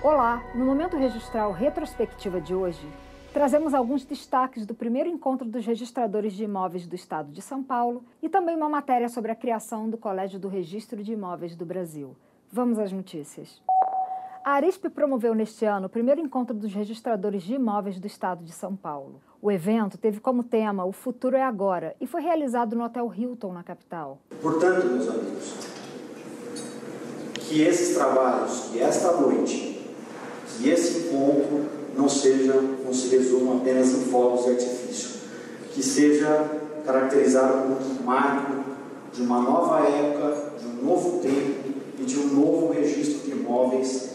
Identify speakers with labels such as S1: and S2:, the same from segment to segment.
S1: Olá, no Momento Registral Retrospectiva de hoje, trazemos alguns destaques do primeiro encontro dos registradores de imóveis do Estado de São Paulo e também uma matéria sobre a criação do Colégio do Registro de Imóveis do Brasil. Vamos às notícias. A Arisp promoveu neste ano o primeiro encontro dos registradores de imóveis do Estado de São Paulo. O evento teve como tema O Futuro é Agora e foi realizado no Hotel Hilton, na capital.
S2: Portanto, meus amigos, que esses trabalhos, que esta noite, que esse encontro não seja, não se resuma apenas em fogos de artifício, que seja caracterizado como um marco de uma nova época, de um novo tempo e de um novo registro de imóveis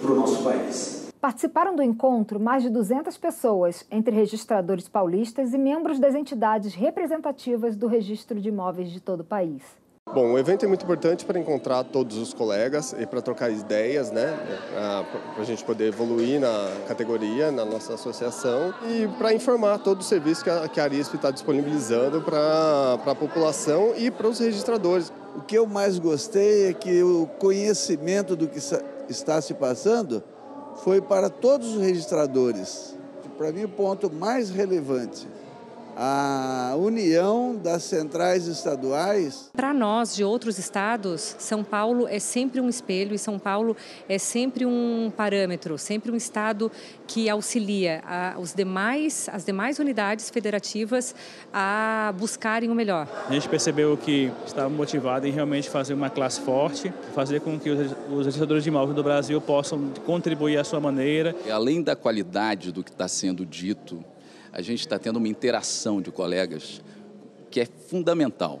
S2: para o nosso país.
S1: Participaram do encontro mais de 200 pessoas, entre registradores paulistas e membros das entidades representativas do registro de imóveis de todo o país.
S3: Bom, o evento é muito importante para encontrar todos os colegas e para trocar ideias, né? Para a gente poder evoluir na categoria, na nossa associação e para informar todo o serviço que a, que está disponibilizando para a população e para os registradores.
S4: O que eu mais gostei é que o conhecimento do que está se passando foi para todos os registradores. Para mim, o ponto mais relevante a união das centrais estaduais.
S5: Para nós de outros estados, São Paulo é sempre um espelho e São Paulo é sempre um parâmetro, sempre um estado que auxilia a, os demais, as demais unidades federativas a buscarem o melhor.
S6: A gente percebeu que estava motivado em realmente fazer uma classe forte, fazer com que os, os registradores de imóveis do Brasil possam contribuir à sua maneira.
S7: Além da qualidade do que está sendo dito a gente está tendo uma interação de colegas que é fundamental.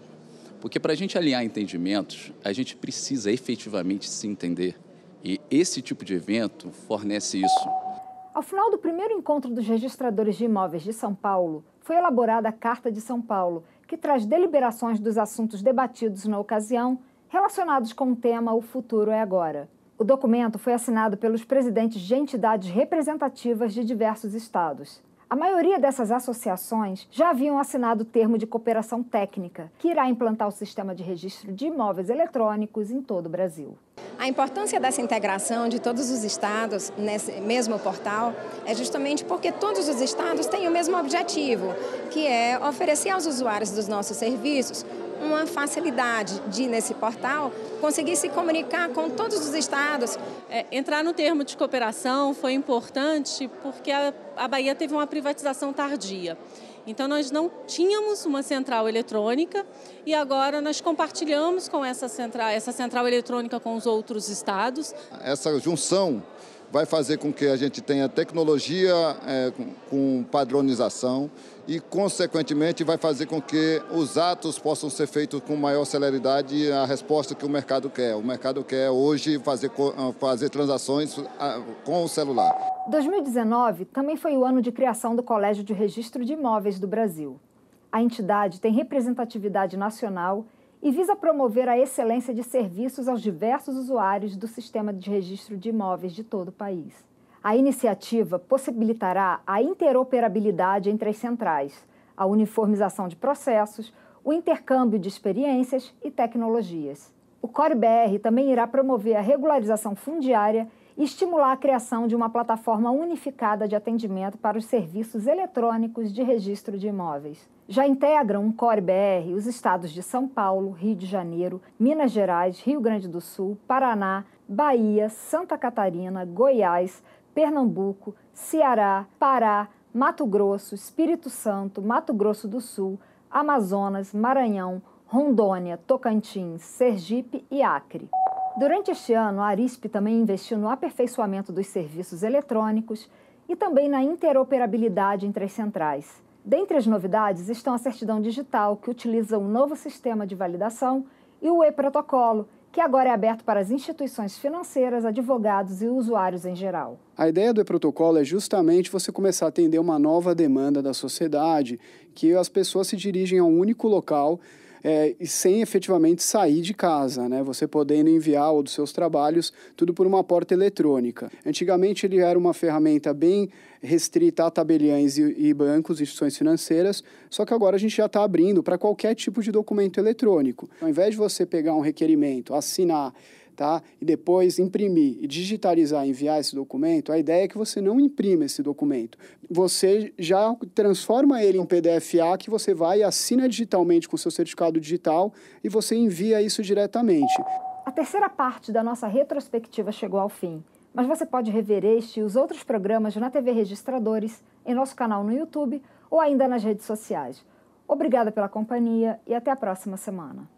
S7: Porque para a gente alinhar entendimentos, a gente precisa efetivamente se entender. E esse tipo de evento fornece isso.
S1: Ao final do primeiro encontro dos registradores de imóveis de São Paulo, foi elaborada a Carta de São Paulo, que traz deliberações dos assuntos debatidos na ocasião relacionados com o tema O Futuro é Agora. O documento foi assinado pelos presidentes de entidades representativas de diversos estados. A maioria dessas associações já haviam assinado o termo de cooperação técnica, que irá implantar o sistema de registro de imóveis eletrônicos em todo o Brasil.
S8: A importância dessa integração de todos os estados nesse mesmo portal é justamente porque todos os estados têm o mesmo objetivo, que é oferecer aos usuários dos nossos serviços uma facilidade de, nesse portal, conseguir se comunicar com todos os estados.
S9: É, entrar no termo de cooperação foi importante porque a, a Bahia teve uma privatização tardia. Então, nós não tínhamos uma central eletrônica e agora nós compartilhamos com essa central, essa central eletrônica com os outros estados.
S10: Essa junção vai fazer com que a gente tenha tecnologia é, com padronização, e, consequentemente, vai fazer com que os atos possam ser feitos com maior celeridade a resposta que o mercado quer. O mercado quer hoje fazer, ah, fazer transações ah, com o celular.
S1: 2019 também foi o ano de criação do Colégio de Registro de Imóveis do Brasil. A entidade tem representatividade nacional e visa promover a excelência de serviços aos diversos usuários do sistema de registro de imóveis de todo o país. A iniciativa possibilitará a interoperabilidade entre as centrais, a uniformização de processos, o intercâmbio de experiências e tecnologias. O CoreBR também irá promover a regularização fundiária e estimular a criação de uma plataforma unificada de atendimento para os serviços eletrônicos de registro de imóveis. Já integram um CoreBR os estados de São Paulo, Rio de Janeiro, Minas Gerais, Rio Grande do Sul, Paraná, Bahia, Santa Catarina, Goiás, Pernambuco, Ceará, Pará, Mato Grosso, Espírito Santo, Mato Grosso do Sul, Amazonas, Maranhão, Rondônia, Tocantins, Sergipe e Acre. Durante este ano, a Arisp também investiu no aperfeiçoamento dos serviços eletrônicos e também na interoperabilidade entre as centrais. Dentre as novidades estão a certidão digital, que utiliza um novo sistema de validação, e o e-protocolo, que agora é aberto para as instituições financeiras, advogados e usuários em geral.
S11: A ideia do e-protocolo é justamente você começar a atender uma nova demanda da sociedade, que as pessoas se dirigem a um único local é, e sem efetivamente sair de casa, né? Você podendo enviar os seus trabalhos tudo por uma porta eletrônica. Antigamente ele era uma ferramenta bem restrita a tabeliães e, e bancos, instituições financeiras, só que agora a gente já está abrindo para qualquer tipo de documento eletrônico. Ao invés de você pegar um requerimento, assinar, tá? E depois imprimir e digitalizar, enviar esse documento, a ideia é que você não imprima esse documento. Você já transforma ele em PDF-A que você vai e assina digitalmente com seu certificado digital e você envia isso diretamente.
S1: A terceira parte da nossa retrospectiva chegou ao fim, mas você pode rever este e os outros programas na TV Registradores, em nosso canal no YouTube ou ainda nas redes sociais. Obrigada pela companhia e até a próxima semana.